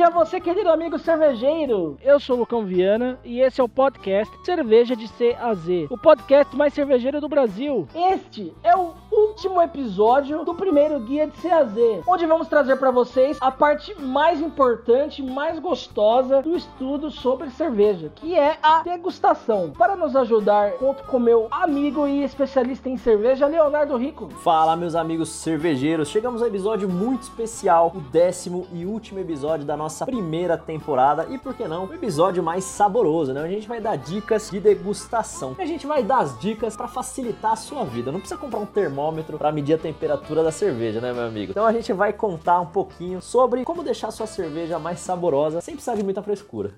dia você, querido amigo cervejeiro. Eu sou o Lucão Viana e esse é o podcast Cerveja de C a Z, o podcast mais cervejeiro do Brasil. Este é o último episódio do primeiro guia de C a Z, onde vamos trazer para vocês a parte mais importante, mais gostosa do estudo sobre cerveja, que é a degustação. Para nos ajudar, conto com meu amigo e especialista em cerveja, Leonardo Rico. Fala, meus amigos cervejeiros. Chegamos a um episódio muito especial, o décimo e último episódio da nossa primeira temporada e por que não, o episódio mais saboroso, né? A gente vai dar dicas de degustação. A gente vai dar as dicas para facilitar a sua vida. Não precisa comprar um termômetro para medir a temperatura da cerveja, né, meu amigo? Então a gente vai contar um pouquinho sobre como deixar sua cerveja mais saborosa sem precisar de muita frescura.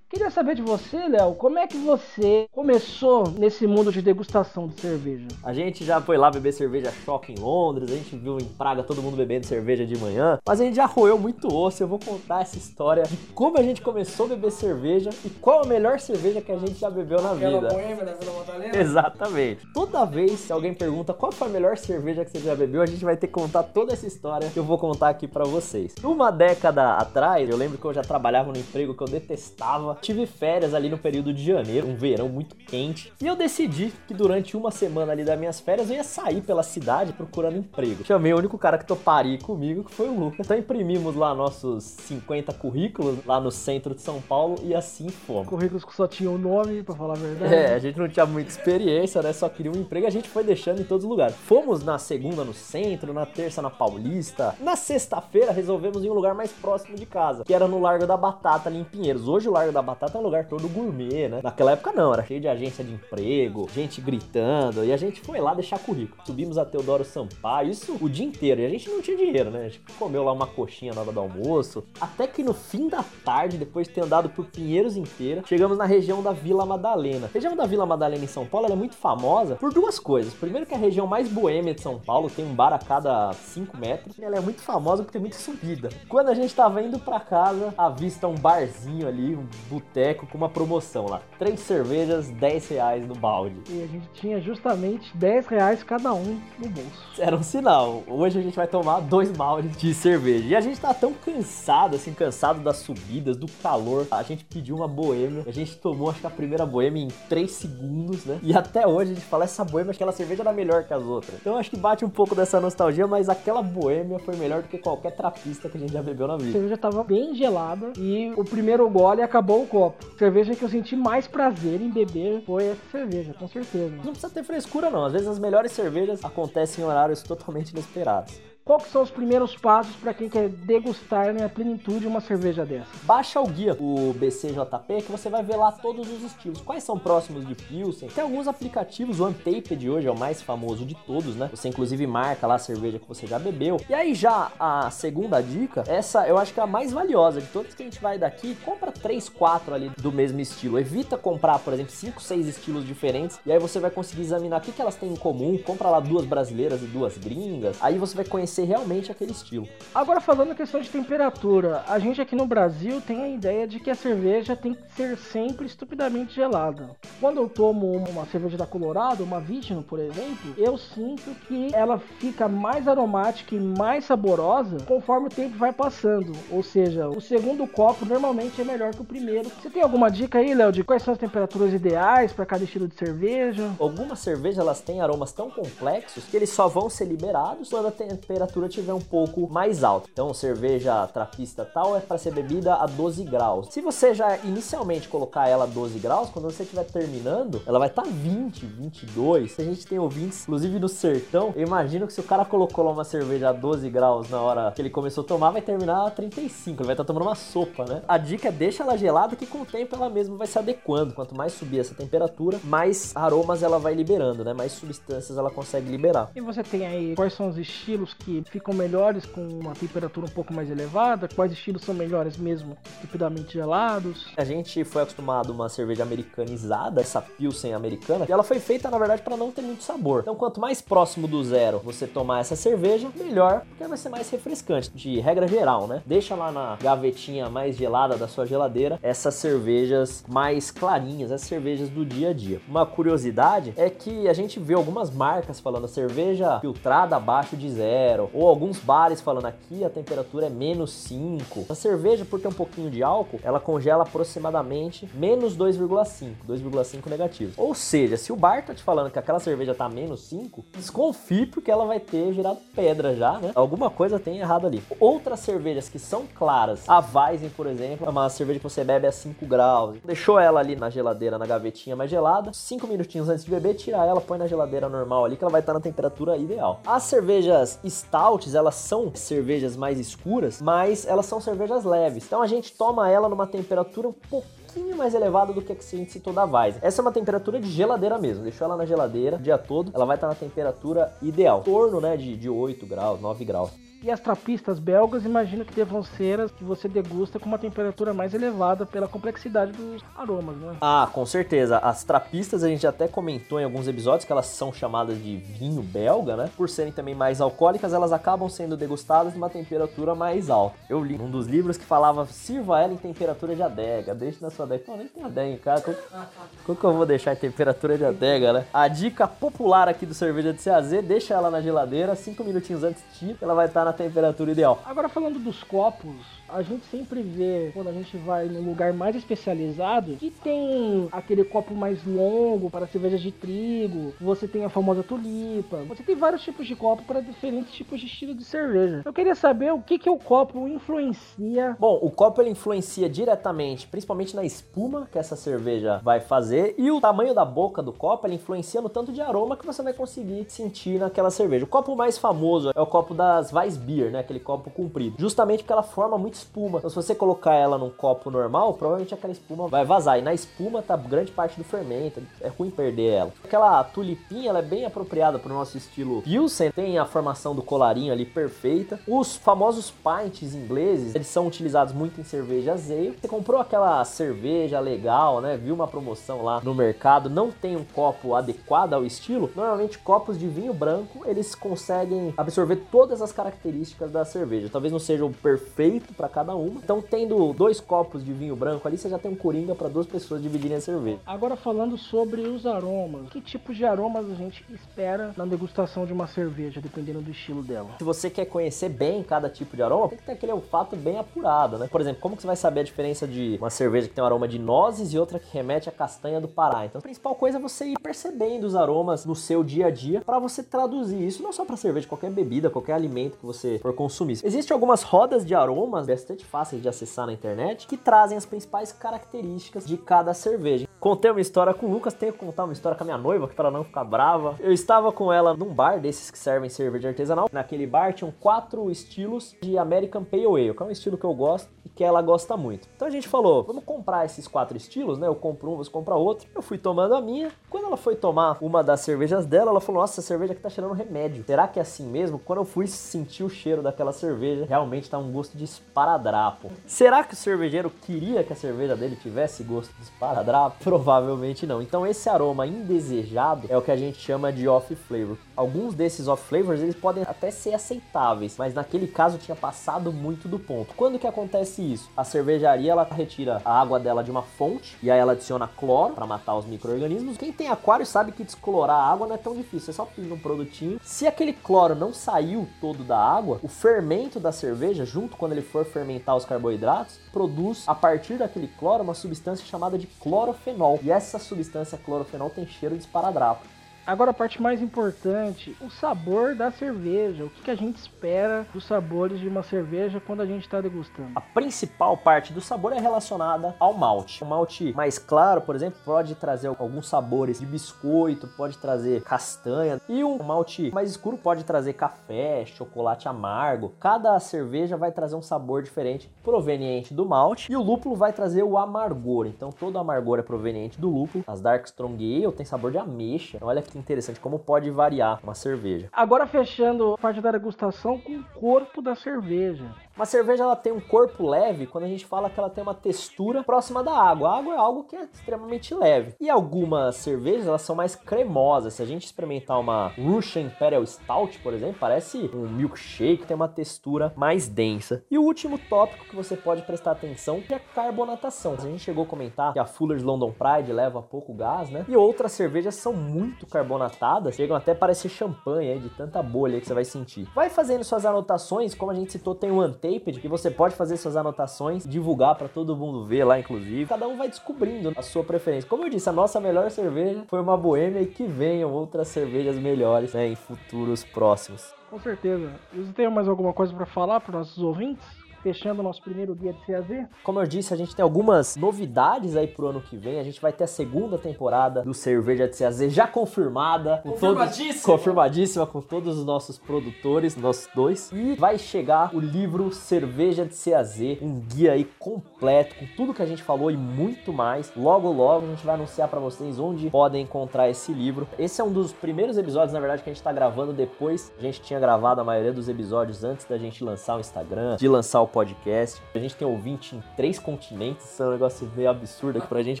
Queria saber de você, Léo, como é que você começou nesse mundo de degustação de cerveja? A gente já foi lá beber cerveja choque em Londres, a gente viu em Praga todo mundo bebendo cerveja de manhã, mas a gente já roeu muito osso. Eu vou contar essa história de como a gente começou a beber cerveja e qual a melhor cerveja que a gente já bebeu na vida. Boêmia da Vila Madalena? Exatamente. Toda vez que alguém pergunta qual foi a melhor cerveja que você já bebeu, a gente vai ter que contar toda essa história que eu vou contar aqui para vocês. Uma década atrás, eu lembro que eu já trabalhava no emprego que eu detestava tive férias ali no período de janeiro, um verão muito quente, e eu decidi que durante uma semana ali das minhas férias eu ia sair pela cidade procurando emprego. Chamei o único cara que toparia comigo, que foi o Lucas. Então imprimimos lá nossos 50 currículos lá no centro de São Paulo e assim fomos. Currículos que só tinham nome, pra falar a verdade. É, a gente não tinha muita experiência, né? Só queria um emprego, a gente foi deixando em todos os lugares. Fomos na segunda no centro, na terça na Paulista. Na sexta-feira resolvemos ir em um lugar mais próximo de casa, que era no Largo da Batata, ali em Pinheiros. Hoje o Largo da Batata é um lugar todo gourmet, né? Naquela época não, era cheio de agência de emprego, gente gritando, e a gente foi lá deixar currículo. Subimos a Teodoro Sampaio, isso o dia inteiro, e a gente não tinha dinheiro, né? A gente comeu lá uma coxinha na hora do almoço. Até que no fim da tarde, depois de ter andado por Pinheiros inteira, chegamos na região da Vila Madalena. A região da Vila Madalena em São Paulo é muito famosa por duas coisas. Primeiro que é a região mais boêmia de São Paulo, tem um bar a cada 5 metros, e ela é muito famosa porque tem muita subida. Quando a gente tava indo para casa, avista um barzinho ali, um boteco com uma promoção lá. Três cervejas, 10 reais no balde. E a gente tinha justamente 10 reais cada um no bolso. Era um sinal. Hoje a gente vai tomar dois baldes de cerveja. E a gente tá tão cansado, assim, cansado das subidas, do calor. A gente pediu uma boêmia. A gente tomou, acho que a primeira boêmia em 3 segundos, né? E até hoje a gente fala, essa boêmia, aquela cerveja era melhor que as outras. Então acho que bate um pouco dessa nostalgia, mas aquela boêmia foi melhor do que qualquer trapista que a gente já bebeu na A vida. cerveja tava bem gelada e o primeiro gole acabou copo. Cerveja que eu senti mais prazer em beber foi essa cerveja, com certeza. Não precisa ter frescura, não. Às vezes as melhores cervejas acontecem em horários totalmente inesperados. Que são os primeiros passos para quem quer degustar na plenitude uma cerveja dessa? Baixa o guia, o BCJP, que você vai ver lá todos os estilos. Quais são próximos de Pilsen? Tem alguns aplicativos, o Untaped hoje é o mais famoso de todos, né? Você inclusive marca lá a cerveja que você já bebeu. E aí já a segunda dica, essa eu acho que é a mais valiosa de todas que a gente vai daqui. Compra 3, 4 ali do mesmo estilo. Evita comprar, por exemplo, 5, 6 estilos diferentes. E aí você vai conseguir examinar o que, que elas têm em comum. Compra lá duas brasileiras e duas gringas. Aí você vai conhecer realmente aquele estilo. Agora falando em questão de temperatura, a gente aqui no Brasil tem a ideia de que a cerveja tem que ser sempre estupidamente gelada. Quando eu tomo uma cerveja da Colorado, uma Vision, por exemplo, eu sinto que ela fica mais aromática e mais saborosa conforme o tempo vai passando. Ou seja, o segundo copo normalmente é melhor que o primeiro. Você tem alguma dica aí, Léo, de quais são as temperaturas ideais para cada estilo de cerveja? Algumas cervejas elas têm aromas tão complexos que eles só vão ser liberados quando a temperatura estiver um pouco mais alta. Então, cerveja trapista tal é para ser bebida a 12 graus. Se você já inicialmente colocar ela a 12 graus, quando você estiver terminando, ela vai estar tá 20, 22. Se a gente tem ouvintes, inclusive no sertão, eu imagino que se o cara colocou lá uma cerveja a 12 graus na hora que ele começou a tomar, vai terminar a 35. Ele vai estar tomando uma sopa, né? A dica é deixa ela gelada que com o tempo ela mesma vai se adequando. Quanto mais subir essa temperatura, mais aromas ela vai liberando, né? Mais substâncias ela consegue liberar. E você tem aí quais são os estilos que ficam melhores com uma temperatura um pouco mais elevada? Quais estilos são melhores mesmo estupidamente gelados? A gente foi acostumado a uma cerveja americanizada, essa Pilsen americana, e ela foi feita na verdade para não ter muito sabor. Então, quanto mais próximo do zero você tomar essa cerveja, melhor, porque vai ser mais refrescante, de regra geral, né? Deixa lá na gavetinha mais gelada da sua geladeira essas cervejas mais clarinhas, as cervejas do dia a dia. Uma curiosidade é que a gente vê algumas marcas falando cerveja filtrada abaixo de zero, zero. Ou alguns bares falando aqui a temperatura é menos 5. A cerveja, por ter um pouquinho de álcool, ela congela aproximadamente menos 2,5. 2,5 negativo. Ou seja, se o bar tá te falando que aquela cerveja tá menos 5, desconfie porque ela vai ter girado pedra já, né? Alguma coisa tem errado ali. Outras cervejas que são claras, a Weizen, por exemplo, é uma cerveja que você bebe a 5 graus. Deixou ela ali na geladeira, na gavetinha mais gelada, 5 minutinhos antes de beber, tira ela, põe na geladeira normal ali que ela vai estar na temperatura ideal. As cervejas stouts, elas são cervejas mais escuras, mas elas são cervejas leves. Então a gente toma ela numa temperatura um pouquinho mais elevada do que a que a gente citou da Weizen. Essa é uma temperatura de geladeira mesmo. Deixou ela na geladeira o dia todo, ela vai estar na temperatura ideal. Em torno, né, de, de 8 graus, 9 graus. E as trapistas belgas, imagino que devam ser as que você degusta com uma temperatura mais elevada pela complexidade dos aromas, né? Ah, com certeza. As trapistas a gente até comentou em alguns episódios que elas são chamadas de vinho belga, né? Por serem também mais alcoólicas, elas acabam sendo degustadas numa temperatura mais alta. Eu li um dos livros que falava sirva ela em temperatura de adega, deixe na sua adega. Pô, nem tem adega em casa. Como, como que eu vou deixar em temperatura de adega, né? A dica popular aqui do cerveja de CAZ, deixa ela na geladeira, 5 minutinhos antes tira, ela vai estar na temperatura ideal. Agora falando dos copos, a gente sempre vê quando a gente vai num lugar mais especializado que tem aquele copo mais longo para cervejas de trigo, você tem a famosa tulipa, você tem vários tipos de copo para diferentes tipos de estilo de cerveja. Eu queria saber o que que o copo influencia. Bom, o copo ele influencia diretamente, principalmente na espuma que essa cerveja vai fazer e o tamanho da boca do copo ele influencia no tanto de aroma que você vai conseguir sentir naquela cerveja. O copo mais famoso é o copo das Weissbier, né, aquele copo comprido, justamente porque ela forma muito espuma. Então, se você colocar ela num copo normal, provavelmente aquela espuma vai vazar. E na espuma tá grande parte do fermento. É ruim perder ela. Aquela tulipinha, ela é bem apropriada para o nosso estilo Pilsen. Tem a formação do colarinho ali perfeita. Os famosos pints ingleses, eles são utilizados muito em cerveja azeite. Você comprou aquela cerveja legal, né? Viu uma promoção lá no mercado, não tem um copo adequado ao estilo. Normalmente copos de vinho branco, eles conseguem absorver todas as características da cerveja. Talvez não seja o perfeito para cada uma. Então, tendo dois copos de vinho branco ali, você já tem um coringa para duas pessoas dividirem a cerveja. Agora falando sobre os aromas, que tipos de aromas a gente espera na degustação de uma cerveja, dependendo do estilo dela? Se você quer conhecer bem cada tipo de aroma, tem que ter aquele olfato bem apurado, né? Por exemplo, como que você vai saber a diferença de uma cerveja que tem um aroma de nozes e outra que remete à castanha do Pará? Então, a principal coisa é você ir percebendo os aromas no seu dia a dia para você traduzir isso não só para cerveja, qualquer bebida, qualquer alimento que você for consumir. Existem algumas rodas de aromas bastante fáceis de acessar na internet que trazem as principais características de cada cerveja. Contei uma história com o Lucas, tenho que contar uma história com a minha noiva, para ela não ficar brava. Eu estava com ela num bar desses que servem cerveja artesanal. Naquele bar tinham quatro estilos de American Pale Ale, que é um estilo que eu gosto e que ela gosta muito. Então a gente falou, vamos comprar esses quatro estilos, né? Eu compro um, você compra outro. Eu fui tomando a minha. Quando ela foi tomar uma das cervejas dela, ela falou: Nossa, essa cerveja aqui tá cheirando remédio. Será que é assim mesmo? Quando eu fui sentir o cheiro daquela cerveja, realmente tá um gosto de esparadrapo. Será que o cervejeiro queria que a cerveja dele tivesse gosto de esparadrapo? Provavelmente não. Então esse aroma indesejado é o que a gente chama de off flavor. Alguns desses off flavors eles podem até ser aceitáveis, mas naquele caso tinha passado muito do ponto. Quando que acontece isso? A cervejaria ela retira a água dela de uma fonte e aí ela adiciona cloro para matar os micro-organismos. Quem tem aquário sabe que descolorar a água não é tão difícil, você só pinga um produtinho. Se aquele cloro não saiu todo da água, o fermento da cerveja, junto quando ele for fermentar os carboidratos, produz a partir daquele cloro uma substância chamada de clorofenol. E essa substância clorofenol tem cheiro de esparadrapo. Agora a parte mais importante, o sabor da cerveja. O que, que a gente espera dos sabores de uma cerveja quando a gente está degustando? A principal parte do sabor é relacionada ao malte. O malte mais claro, por exemplo, pode trazer alguns sabores de biscoito, pode trazer castanha. E o malte mais escuro pode trazer café, chocolate amargo. Cada cerveja vai trazer um sabor diferente proveniente do malte. E o lúpulo vai trazer o amargor. Então todo amargor é proveniente do lúpulo. As Dark Strong Ale tem sabor de ameixa. Então, olha que interessante como pode variar uma cerveja. Agora fechando a parte da degustação com o corpo da cerveja. Uma cerveja ela tem um corpo leve quando a gente fala que ela tem uma textura próxima da água. A água é algo que é extremamente leve. E algumas cervejas elas são mais cremosas. Se a gente experimentar uma Russian Imperial Stout, por exemplo, parece um milkshake, tem uma textura mais densa. E o último tópico que você pode prestar atenção é a carbonatação. A gente chegou a comentar que a Fuller's London Pride leva pouco gás, né? E outras cervejas são muito carbonatadas, chegam até a parecer champanhe aí, de tanta bolha que você vai sentir. Vai fazendo suas anotações, como a gente citou, tem o Que você pode fazer suas anotações, divulgar para todo mundo ver lá, inclusive. Cada um vai descobrindo a sua preferência. Como eu disse, a nossa melhor cerveja foi uma boêmia e que venham outras cervejas melhores né, em futuros próximos. Com certeza. Você tem mais alguma coisa para falar para nossos ouvintes? Fechando o nosso primeiro guia de CAZ. Como eu disse, a gente tem algumas novidades aí pro ano que vem. A gente vai ter a segunda temporada do Cerveja de CAZ já confirmada. Confirmadíssima. Todos, confirmadíssima com todos os nossos produtores, nossos dois. E vai chegar o livro Cerveja de CAZ, um guia aí completo com tudo que a gente falou e muito mais. Logo, logo a gente vai anunciar para vocês onde podem encontrar esse livro. Esse é um dos primeiros episódios, na verdade, que a gente tá gravando depois. A gente tinha gravado a maioria dos episódios antes da gente lançar o Instagram, de lançar o podcast. A gente tem ouvinte em três continentes, isso é um negócio meio absurdo aqui pra gente.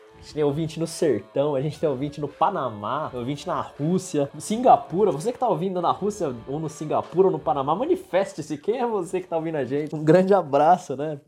A gente tem ouvinte no sertão, a gente tem ouvinte no Panamá, ouvinte na Rússia, Singapura. Você que tá ouvindo na Rússia, ou no Singapura, ou no Panamá, manifeste-se. Quem é você que tá ouvindo a gente? Um grande abraço, né?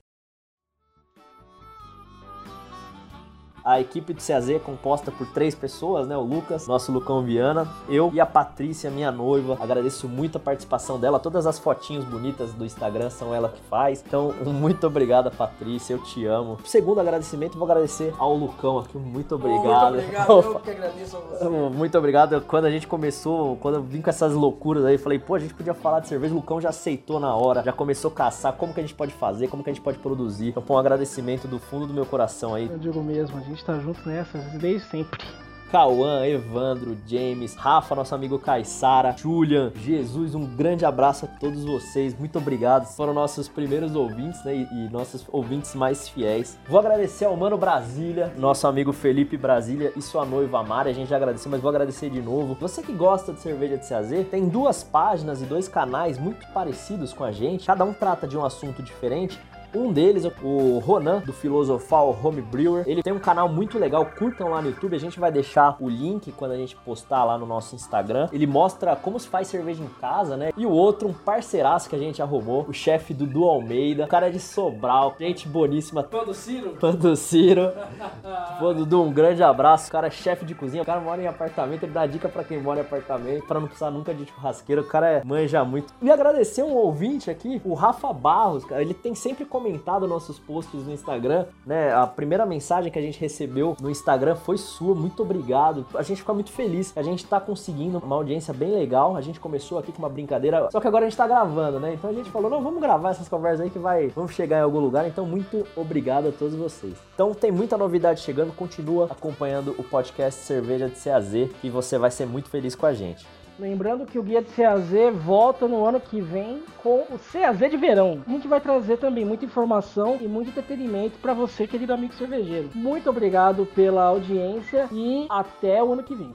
A equipe do CAZ é composta por três pessoas, né? O Lucas, nosso Lucão Viana, eu e a Patrícia, minha noiva. Agradeço muito a participação dela. Todas as fotinhos bonitas do Instagram são ela que faz. Então, muito obrigada, Patrícia. Eu te amo. Segundo agradecimento, vou agradecer ao Lucão aqui. Muito obrigado. Muito obrigado. eu que agradeço a você. Muito obrigado. Quando a gente começou, quando eu vim com essas loucuras aí, falei, pô, a gente podia falar de cerveja. O Lucão já aceitou na hora, já começou a caçar como que a gente pode fazer, como que a gente pode produzir. Então, pô, um agradecimento do fundo do meu coração aí. Eu digo mesmo, gente gente tá junto nessas desde sempre. Cauã, Evandro, James, Rafa, nosso amigo Caissara, Julian, Jesus, um grande abraço a todos vocês, muito obrigado. Foram nossos primeiros ouvintes, né? E, e, nossos ouvintes mais fiéis. Vou agradecer ao Mano Brasília, nosso amigo Felipe Brasília e sua noiva Mari. A gente já agradeceu, mas vou agradecer de novo. Você que gosta de cerveja de CAZ, tem duas páginas e dois canais muito parecidos com a gente. Cada um trata de um assunto diferente. Um deles, o Ronan, do Filosofal Home Brewer, ele tem um canal muito legal, curtam lá no YouTube, a gente vai deixar o link quando a gente postar lá no nosso Instagram. Ele mostra como se faz cerveja em casa, né? E o outro, um parceiraço que a gente arrumou, o chefe Dudu Almeida, o cara é de Sobral, gente boníssima. Fã do Ciro? Fã do Ciro. Pô, Dudu, um grande abraço. O cara é chefe de cozinha, o cara mora em apartamento, ele dá dica para quem mora em apartamento, para não precisar nunca de churrasqueira, o cara é manja muito. E agradecer um ouvinte aqui, o Rafa Barros, cara, ele tem sempre comentado comentado nossos posts no Instagram, né? A primeira mensagem que a gente recebeu no Instagram foi sua, muito obrigado. A gente fica muito feliz. A gente tá conseguindo uma audiência bem legal. A gente começou aqui com uma brincadeira, só que agora a gente tá gravando, né? Então a gente falou, não, vamos gravar essas conversas aí que vai, vamos chegar em algum lugar. Então muito obrigado a todos vocês. Então tem muita novidade chegando, continua acompanhando o podcast Cerveja de CAZ, que você vai ser muito feliz com a gente. Lembrando que o Guia de CAZ volta no ano que vem com o CAZ de verão. A gente vai trazer também muita informação e muito entretenimento para você, querido amigo cervejeiro. Muito obrigado pela audiência e até o ano que vem.